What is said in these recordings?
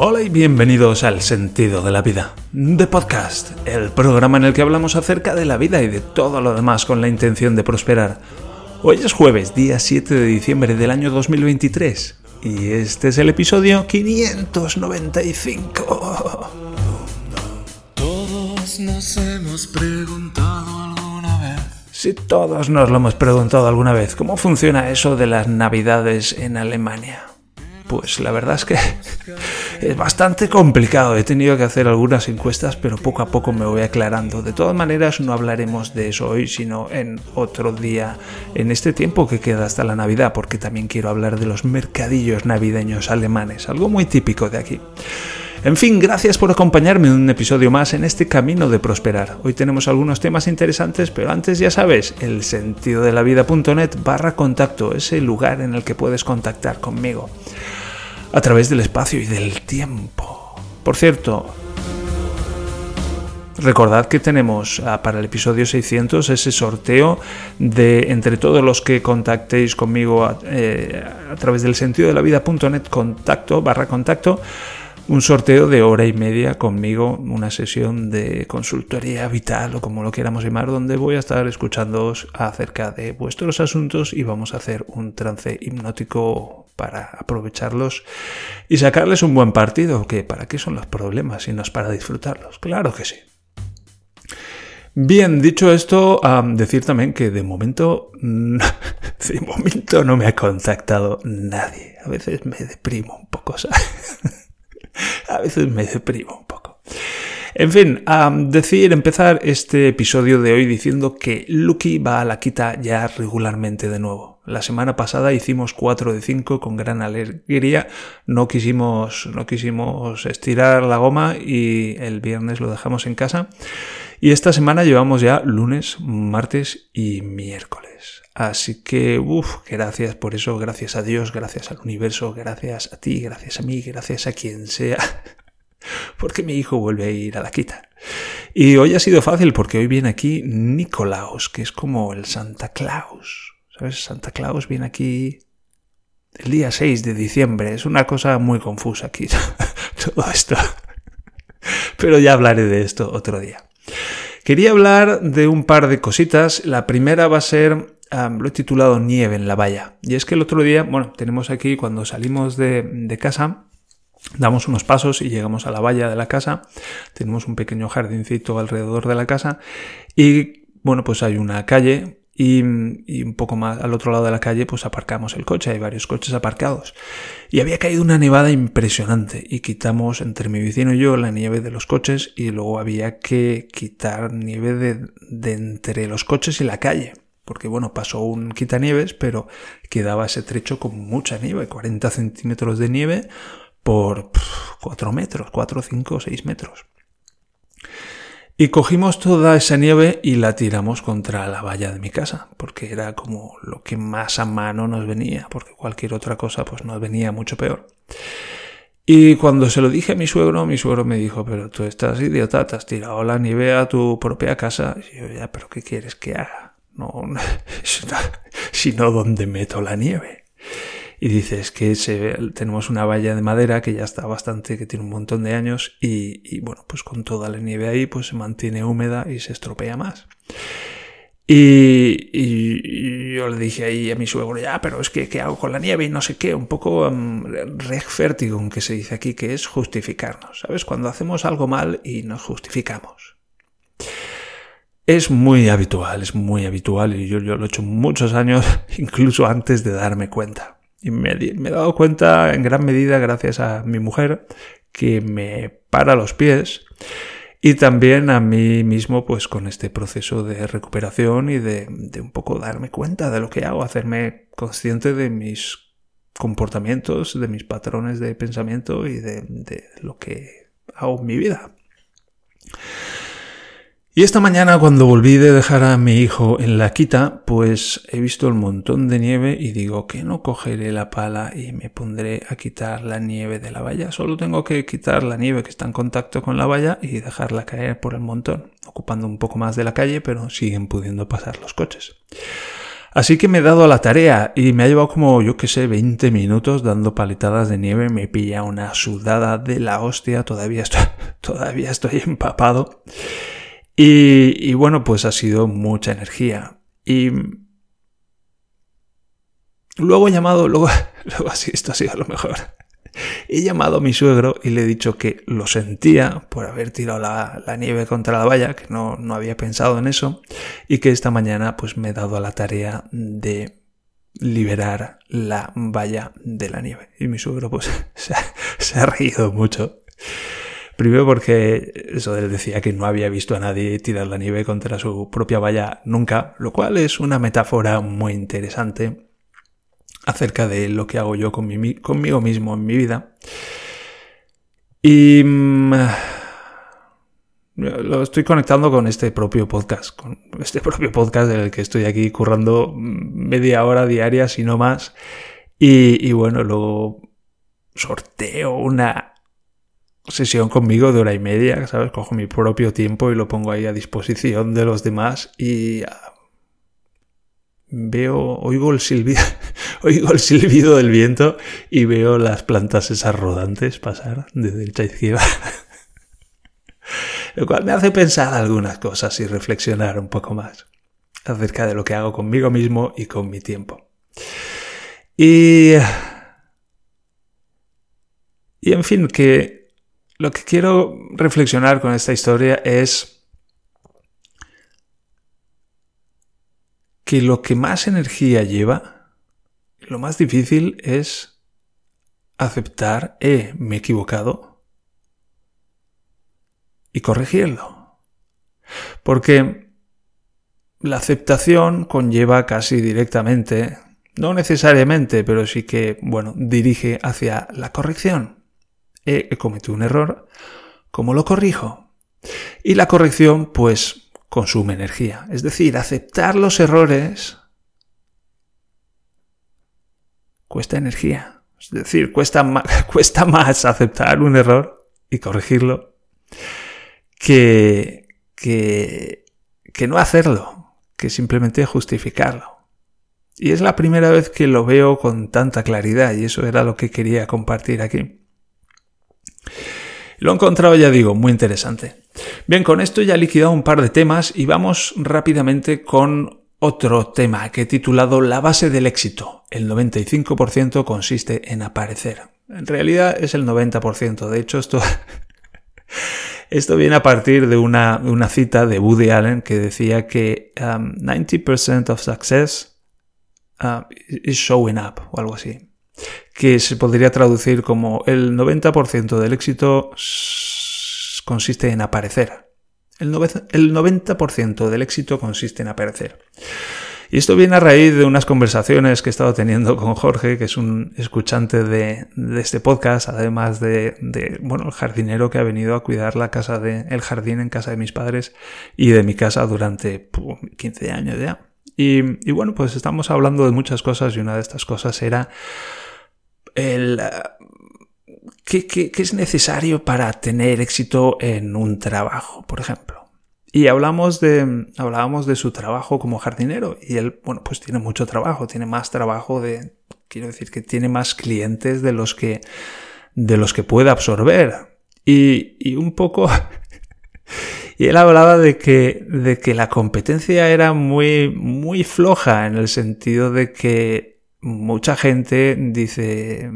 Hola y bienvenidos al Sentido de la Vida, The Podcast, el programa en el que hablamos acerca de la vida y de todo lo demás con la intención de prosperar. Hoy es jueves, día 7 de diciembre del año 2023, y este es el episodio 595. Todos nos hemos preguntado alguna vez. Si todos nos lo hemos preguntado alguna vez, ¿cómo funciona eso de las navidades en Alemania? Pues la verdad es que es bastante complicado. He tenido que hacer algunas encuestas, pero poco a poco me voy aclarando. De todas maneras, no hablaremos de eso hoy, sino en otro día, en este tiempo que queda hasta la Navidad, porque también quiero hablar de los mercadillos navideños alemanes, algo muy típico de aquí. En fin, gracias por acompañarme en un episodio más en este camino de prosperar. Hoy tenemos algunos temas interesantes, pero antes ya sabes, el sentido de la vida.net barra contacto es el lugar en el que puedes contactar conmigo a través del espacio y del tiempo. Por cierto, recordad que tenemos ah, para el episodio 600 ese sorteo de entre todos los que contactéis conmigo a, eh, a través del sentido de la vida.net contacto barra contacto un sorteo de hora y media conmigo, una sesión de consultoría vital o como lo queramos llamar, donde voy a estar escuchándoos acerca de vuestros asuntos y vamos a hacer un trance hipnótico para aprovecharlos y sacarles un buen partido, que para qué son los problemas si no es para disfrutarlos, claro que sí. Bien, dicho esto, decir también que de momento, de momento no me ha contactado nadie. A veces me deprimo un poco, ¿sabes? a veces me deprimo un poco. En fin, a decir, empezar este episodio de hoy diciendo que Lucky va a la quita ya regularmente de nuevo. La semana pasada hicimos 4 de 5 con gran alegría. No quisimos, no quisimos estirar la goma y el viernes lo dejamos en casa. Y esta semana llevamos ya lunes, martes y miércoles. Así que, uff, gracias por eso, gracias a Dios, gracias al universo, gracias a ti, gracias a mí, gracias a quien sea, porque mi hijo vuelve a ir a la quita. Y hoy ha sido fácil porque hoy viene aquí Nicolaos, que es como el Santa Claus. ¿Sabes? Santa Claus viene aquí el día 6 de diciembre. Es una cosa muy confusa aquí todo esto. Pero ya hablaré de esto otro día. Quería hablar de un par de cositas. La primera va a ser lo he titulado Nieve en la valla. Y es que el otro día, bueno, tenemos aquí cuando salimos de, casa, damos unos pasos y llegamos a la valla de la casa. Tenemos un pequeño jardincito alrededor de la casa y, bueno, pues hay una calle y, un poco más al otro lado de la calle pues aparcamos el coche, hay varios coches aparcados. Y había caído una nevada impresionante y quitamos entre mi vecino y yo la nieve de los coches y luego había que quitar nieve de, de entre los coches y la calle porque bueno, pasó un quitanieves, pero quedaba ese trecho con mucha nieve, 40 centímetros de nieve por 4 metros, 4, 5, 6 metros. Y cogimos toda esa nieve y la tiramos contra la valla de mi casa, porque era como lo que más a mano nos venía, porque cualquier otra cosa pues nos venía mucho peor. Y cuando se lo dije a mi suegro, mi suegro me dijo, pero tú estás idiota, te has tirado la nieve a tu propia casa. Y yo, ya, pero ¿qué quieres que haga? no, sino donde meto la nieve. Y dices que tenemos una valla de madera que ya está bastante, que tiene un montón de años y, bueno, pues con toda la nieve ahí pues se mantiene húmeda y se estropea más. Y, yo le dije ahí a mi suegro, ya, pero es que, ¿qué hago con la nieve? Y no sé qué, un poco um, rechtfertigung que se dice aquí, que es justificarnos, ¿sabes? Cuando hacemos algo mal y nos justificamos. Es muy habitual, es muy habitual y yo, yo lo he hecho muchos años, incluso antes de darme cuenta. Y me, he dado cuenta en gran medida gracias a mi mujer que me para los pies y también a mí mismo pues con este proceso de recuperación y de, de un poco darme cuenta de lo que hago, hacerme consciente de mis comportamientos, de mis patrones de pensamiento y de lo que hago en mi vida. Y esta mañana cuando volví de dejar a mi hijo en la quita, pues he visto el montón de nieve y digo que no cogeré la pala y me pondré a quitar la nieve de la valla. Solo tengo que quitar la nieve que está en contacto con la valla y dejarla caer por el montón, ocupando un poco más de la calle, pero siguen pudiendo pasar los coches. Así que me he dado a la tarea y me ha llevado como, yo que sé, 20 minutos dando paletadas de nieve. Me pilla una sudada de la hostia. Todavía estoy, todavía estoy empapado. Y, bueno, pues ha sido mucha energía. Y luego he llamado, luego, luego así, esto ha sido lo mejor. He llamado a mi suegro y le he dicho que lo sentía por haber tirado la, nieve contra la valla, que no, no, había pensado en eso, y que esta mañana pues me he dado a la tarea de liberar la valla de la nieve. Y mi suegro pues se ha, se ha reído mucho. Primero porque eso decía que no había visto a nadie tirar la nieve contra su propia valla nunca, lo cual es una metáfora muy interesante acerca de lo que hago yo con mi, conmigo mismo en mi vida. Y mm, lo estoy conectando con este propio podcast, con este propio podcast en el que estoy aquí currando media hora diaria, si no más. Y, y bueno, luego sorteo una sesión conmigo de hora y media, ¿sabes? Cojo mi propio tiempo y lo pongo ahí a disposición de los demás y veo, oigo el silbido, oigo el silbido del viento y veo las plantas esas rodantes pasar de derecha a izquierda. Lo cual me hace pensar algunas cosas y reflexionar un poco más acerca de lo que hago conmigo mismo y con mi tiempo. Y, y en fin, que lo que quiero reflexionar con esta historia es que lo que más energía lleva, lo más difícil es aceptar, eh, me he equivocado, y corregirlo. Porque la aceptación conlleva casi directamente, no necesariamente, pero sí que, bueno, dirige hacia la corrección. He, cometido un error, ¿cómo lo corrijo? Y la corrección, pues, consume energía. Es decir, aceptar los errores cuesta energía. Es decir, cuesta cuesta más aceptar un error y corregirlo que, que, que no hacerlo, que simplemente justificarlo. Y es la primera vez que lo veo con tanta claridad y eso era lo que quería compartir aquí. Lo he encontrado, ya digo, muy interesante. Bien, con esto ya he liquidado un par de temas y vamos rápidamente con otro tema que he titulado La base del éxito. El 95% consiste en aparecer. En realidad es el 90%. De hecho, esto, esto viene a partir de una, una, cita de Woody Allen que decía que 90% um, of success uh, is showing up o algo así que se podría traducir como el 90% del éxito consiste en aparecer. El 90% del éxito consiste en aparecer. Y esto viene a raíz de unas conversaciones que he estado teniendo con Jorge, que es un escuchante de, este podcast, además de, bueno, el jardinero que ha venido a cuidar la casa de, el jardín en casa de mis padres y de mi casa durante 15 años ya. Y, y bueno, pues estamos hablando de muchas cosas y una de estas cosas era el, ¿qué, es necesario para tener éxito en un trabajo, por ejemplo? Y hablamos de, hablábamos de su trabajo como jardinero y él, bueno, pues tiene mucho trabajo, tiene más trabajo de, quiero decir que tiene más clientes de los que, de los que puede absorber. Y, y un poco, y él hablaba de que, de que la competencia era muy, muy floja en el sentido de que mucha gente dice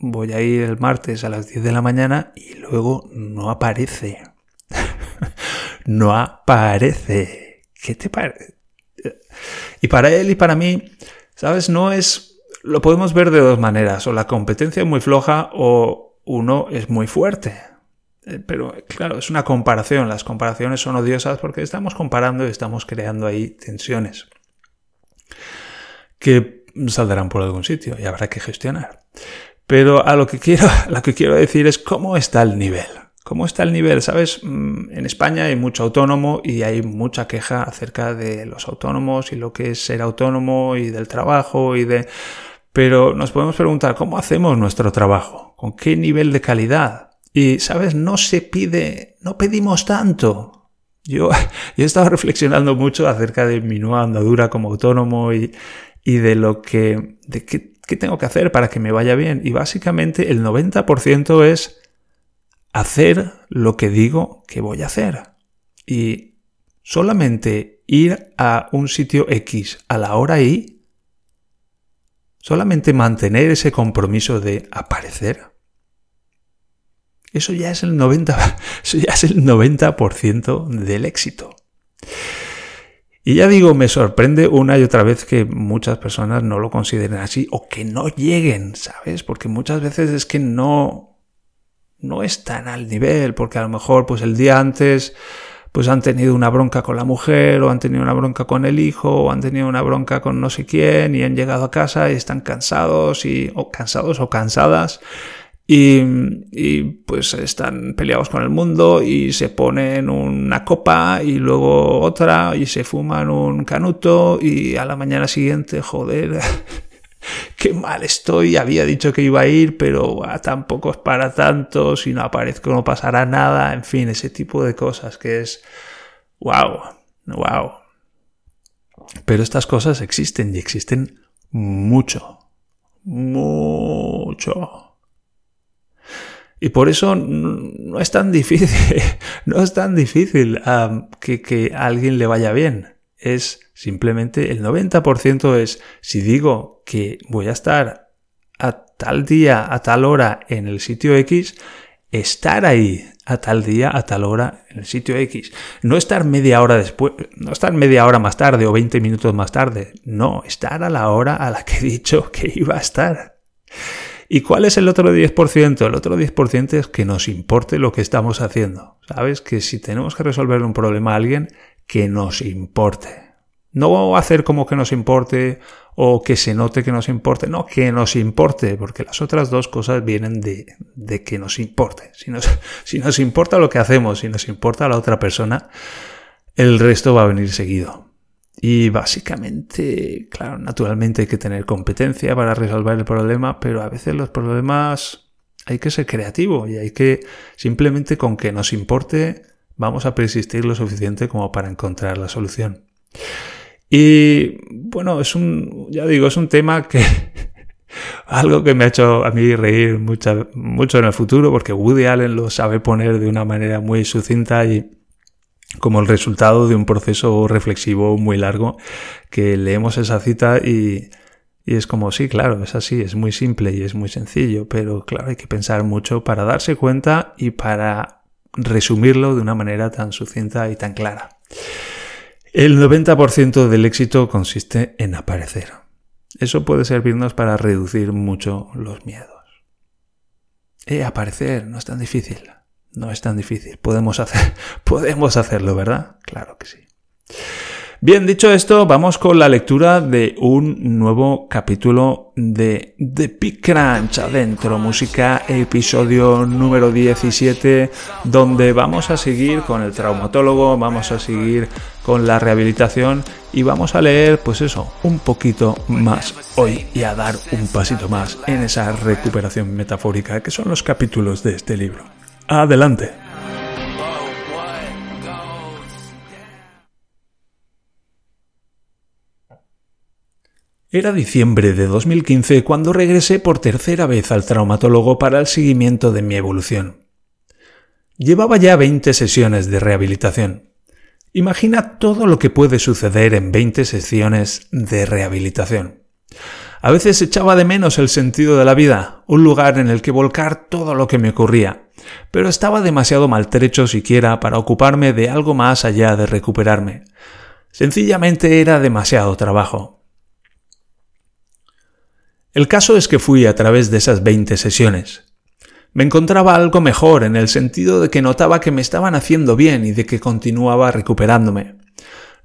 voy a ir el martes a las 10 de la mañana y luego no aparece. no aparece. ¿Qué te parece? Y para él y para mí, ¿sabes? No es... Lo podemos ver de dos maneras. O la competencia es muy floja o uno es muy fuerte. Eh, pero claro, es una comparación. Las comparaciones son odiosas porque estamos comparando y estamos creando ahí tensiones. Que saldrán por algún sitio y habrá que gestionar. Pero a lo que quiero, lo que quiero decir es cómo está el nivel. ¿Cómo está el nivel? Sabes, mm, en España hay mucho autónomo y hay mucha queja acerca de los autónomos y lo que es ser autónomo y del trabajo y de... Pero nos podemos preguntar, ¿cómo hacemos nuestro trabajo? ¿Con qué nivel de calidad? Y, ¿sabes? No se pide, no pedimos tanto. Yo, yo he estado reflexionando mucho acerca de mi nueva andadura como autónomo y, y de lo que, de qué, tengo que hacer para que me vaya bien. Y básicamente el 90% es hacer lo que digo que voy a hacer. Y solamente ir a un sitio X a la hora Y, solamente mantener ese compromiso de aparecer, eso ya es el 90%, eso ya es el 90 del éxito. Y ya digo, me sorprende una y otra vez que muchas personas no lo consideren así o que no lleguen, ¿sabes? Porque muchas veces es que no, no están al nivel, porque a lo mejor pues el día antes pues han tenido una bronca con la mujer o han tenido una bronca con el hijo o han tenido una bronca con no sé quién y han llegado a casa y están cansados y o cansados o cansadas y, pues están peleados con el mundo y se ponen una copa y luego otra y se fuman un canuto y a la mañana siguiente, joder, qué mal estoy, había dicho que iba a ir, pero tampoco es para tanto, si no aparezco no pasará nada, en fin, ese tipo de cosas que es, wow, wow. Pero estas cosas existen y existen mucho, mucho. Y por eso no es tan difícil, no es tan difícil que, que a alguien le vaya bien. Es simplemente el 90% es si digo que voy a estar a tal día, a tal hora en el sitio X, estar ahí a tal día, a tal hora en el sitio X. No estar media hora después, no estar media hora más tarde o 20 minutos más tarde. No, estar a la hora a la que he dicho que iba a estar. ¿Y cuál es el otro 10%? El otro 10% es que nos importe lo que estamos haciendo. ¿Sabes? Que si tenemos que resolver un problema a alguien, que nos importe. No hacer como que nos importe o que se note que nos importe. No, que nos importe, porque las otras dos cosas vienen de, de que nos importe. Si nos, si nos importa lo que hacemos, si nos importa la otra persona, el resto va a venir seguido. Y básicamente, claro, naturalmente hay que tener competencia para resolver el problema, pero a veces los problemas hay que ser creativo y hay que simplemente con que nos importe vamos a persistir lo suficiente como para encontrar la solución. Y bueno, es un, ya digo, es un tema que algo que me ha hecho a mí reír mucho, mucho en el futuro porque Woody Allen lo sabe poner de una manera muy sucinta y como el resultado de un proceso reflexivo muy largo que leemos esa cita y, es como, sí, claro, es así, es muy simple y es muy sencillo, pero claro, hay que pensar mucho para darse cuenta y para resumirlo de una manera tan sucinta y tan clara. El 90% del éxito consiste en aparecer. Eso puede servirnos para reducir mucho los miedos. Eh, aparecer no es tan difícil. No es tan difícil. Podemos, hacer, podemos hacerlo, ¿verdad? Claro que sí. Bien, dicho esto, vamos con la lectura de un nuevo capítulo de The Big Crunch adentro, música, episodio número 17, donde vamos a seguir con el traumatólogo, vamos a seguir con la rehabilitación y vamos a leer, pues eso, un poquito más hoy y a dar un pasito más en esa recuperación metafórica que son los capítulos de este libro. Adelante. Era diciembre de 2015 cuando regresé por tercera vez al traumatólogo para el seguimiento de mi evolución. Llevaba ya 20 sesiones de rehabilitación. Imagina todo lo que puede suceder en 20 sesiones de rehabilitación. A veces echaba de menos el sentido de la vida, un lugar en el que volcar todo lo que me ocurría, pero estaba demasiado maltrecho siquiera para ocuparme de algo más allá de recuperarme. Sencillamente era demasiado trabajo. El caso es que fui a través de esas 20 sesiones. Me encontraba algo mejor en el sentido de que notaba que me estaban haciendo bien y de que continuaba recuperándome.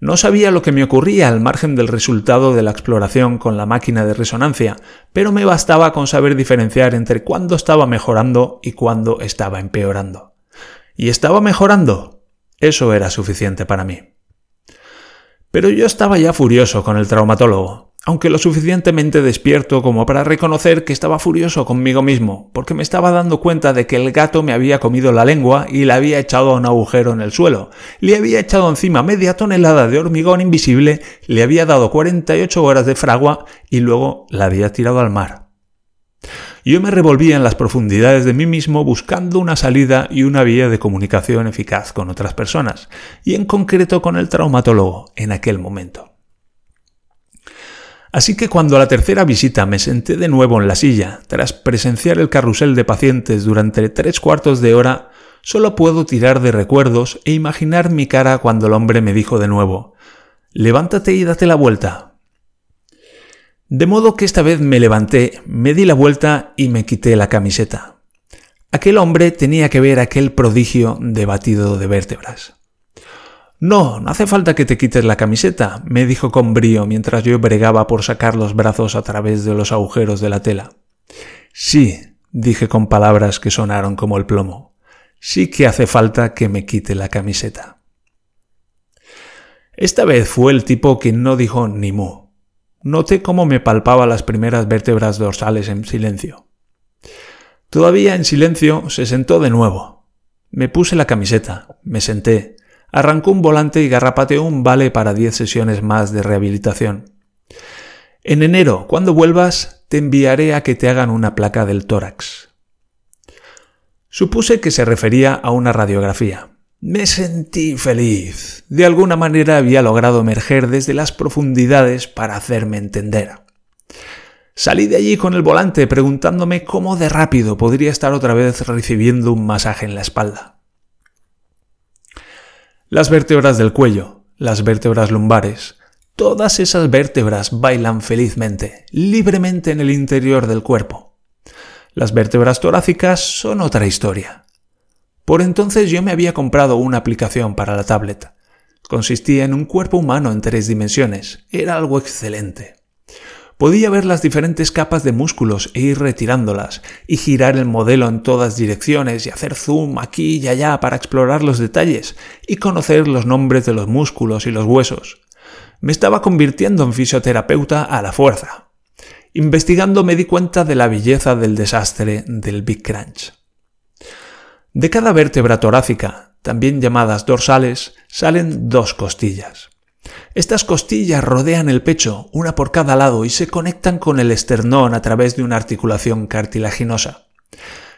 No sabía lo que me ocurría al margen del resultado de la exploración con la máquina de resonancia, pero me bastaba con saber diferenciar entre cuándo estaba mejorando y cuándo estaba empeorando. ¿Y estaba mejorando? Eso era suficiente para mí. Pero yo estaba ya furioso con el traumatólogo. Aunque lo suficientemente despierto como para reconocer que estaba furioso conmigo mismo, porque me estaba dando cuenta de que el gato me había comido la lengua y la había echado a un agujero en el suelo, le había echado encima media tonelada de hormigón invisible, le había dado 48 horas de fragua y luego la había tirado al mar. Yo me revolvía en las profundidades de mí mismo buscando una salida y una vía de comunicación eficaz con otras personas, y en concreto con el traumatólogo en aquel momento. Así que cuando a la tercera visita me senté de nuevo en la silla, tras presenciar el carrusel de pacientes durante tres cuartos de hora, solo puedo tirar de recuerdos e imaginar mi cara cuando el hombre me dijo de nuevo, levántate y date la vuelta. De modo que esta vez me levanté, me di la vuelta y me quité la camiseta. Aquel hombre tenía que ver aquel prodigio de batido de vértebras. No, no hace falta que te quites la camiseta, me dijo con brío mientras yo bregaba por sacar los brazos a través de los agujeros de la tela. Sí, dije con palabras que sonaron como el plomo. Sí que hace falta que me quite la camiseta. Esta vez fue el tipo quien no dijo ni mu. Noté cómo me palpaba las primeras vértebras dorsales en silencio. Todavía en silencio se sentó de nuevo. Me puse la camiseta, me senté, arrancó un volante y garrapateó un vale para 10 sesiones más de rehabilitación. En enero, cuando vuelvas, te enviaré a que te hagan una placa del tórax. Supuse que se refería a una radiografía. Me sentí feliz. De alguna manera había logrado emerger desde las profundidades para hacerme entender. Salí de allí con el volante preguntándome cómo de rápido podría estar otra vez recibiendo un masaje en la espalda. Las vértebras del cuello, las vértebras lumbares, todas esas vértebras bailan felizmente, libremente en el interior del cuerpo. Las vértebras torácicas son otra historia. Por entonces yo me había comprado una aplicación para la tablet. Consistía en un cuerpo humano en tres dimensiones. Era algo excelente. Podía ver las diferentes capas de músculos e ir retirándolas, y girar el modelo en todas direcciones y hacer zoom aquí y allá para explorar los detalles y conocer los nombres de los músculos y los huesos. Me estaba convirtiendo en fisioterapeuta a la fuerza. Investigando me di cuenta de la belleza del desastre del Big Crunch. De cada vértebra torácica, también llamadas dorsales, salen dos costillas. Estas costillas rodean el pecho, una por cada lado, y se conectan con el esternón a través de una articulación cartilaginosa.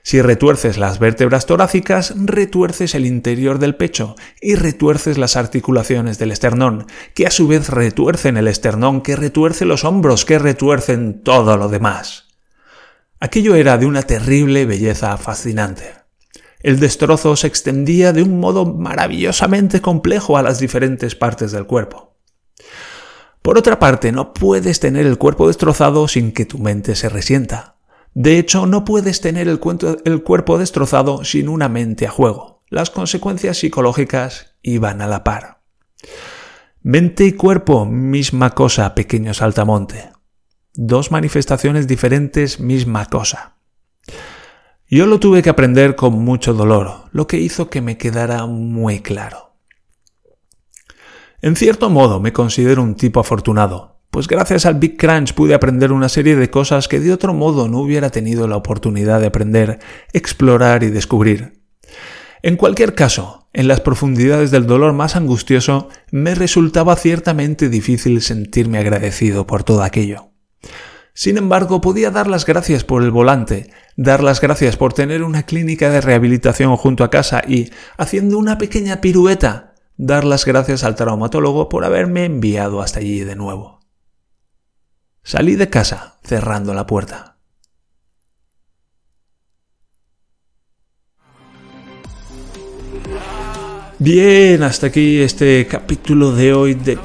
Si retuerces las vértebras torácicas, retuerces el interior del pecho y retuerces las articulaciones del esternón, que a su vez retuercen el esternón, que retuerce los hombros, que retuercen todo lo demás. Aquello era de una terrible belleza fascinante. El destrozo se extendía de un modo maravillosamente complejo a las diferentes partes del cuerpo. Por otra parte, no puedes tener el cuerpo destrozado sin que tu mente se resienta. De hecho, no puedes tener el, cuerpo destrozado sin una mente a juego. Las consecuencias psicológicas iban a la par. Mente y cuerpo, misma cosa, pequeño saltamonte. Dos manifestaciones diferentes, misma cosa. Yo lo tuve que aprender con mucho dolor, lo que hizo que me quedara muy claro. En cierto modo me considero un tipo afortunado, pues gracias al Big Crunch pude aprender una serie de cosas que de otro modo no hubiera tenido la oportunidad de aprender, explorar y descubrir. En cualquier caso, en las profundidades del dolor más angustioso, me resultaba ciertamente difícil sentirme agradecido por todo aquello. Sin embargo, podía dar las gracias por el volante, dar las gracias por tener una clínica de rehabilitación junto a casa y, haciendo una pequeña pirueta, dar las gracias al traumatólogo por haberme enviado hasta allí de nuevo. Salí de casa cerrando la puerta. Bien, hasta aquí este capítulo de hoy de,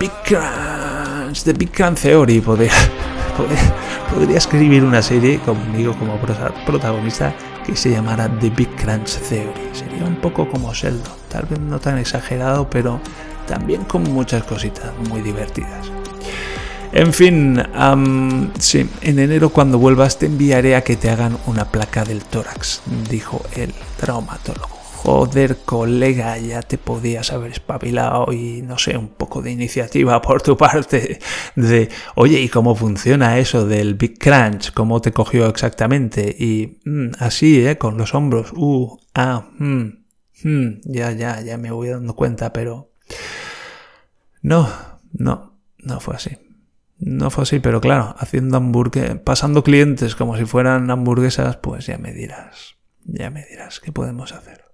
Big Crunch, de Big Crunch Theory. Podría, podría escribir una serie conmigo como protagonista que se llamara The Big Crunch Theory. Sería un poco como Sheldon, tal vez no tan exagerado, pero también con muchas cositas muy divertidas. En fin, sí, en enero cuando vuelvas te enviaré a que te hagan una placa del tórax, dijo el traumatólogo. Joder, colega, ya te podías haber espabilado y no sé, un poco de iniciativa por tu parte de, oye, ¿y cómo funciona eso del Big Crunch? ¿Cómo te cogió exactamente? Y mm, así, ¿eh? Con los hombros, uh, ah, mm, mm, ya, ya, ya me voy dando cuenta, pero... No, no, no fue así. No fue así, pero claro, haciendo hamburguesas, pasando clientes como si fueran hamburguesas, pues ya me dirás, ya me dirás qué podemos hacer.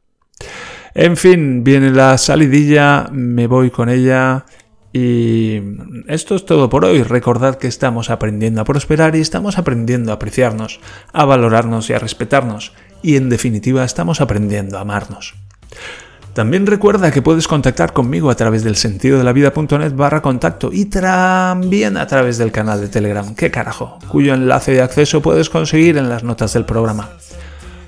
En fin, viene la salidilla, me voy con ella y esto es todo por hoy. Recordad que estamos aprendiendo a prosperar y estamos aprendiendo a apreciarnos, a valorarnos y a respetarnos. Y en definitiva estamos aprendiendo a amarnos. También recuerda que puedes contactar conmigo a través del sentido de la vida.net barra contacto y también a través del canal de Telegram, qué carajo, cuyo enlace de acceso puedes conseguir en las notas del programa.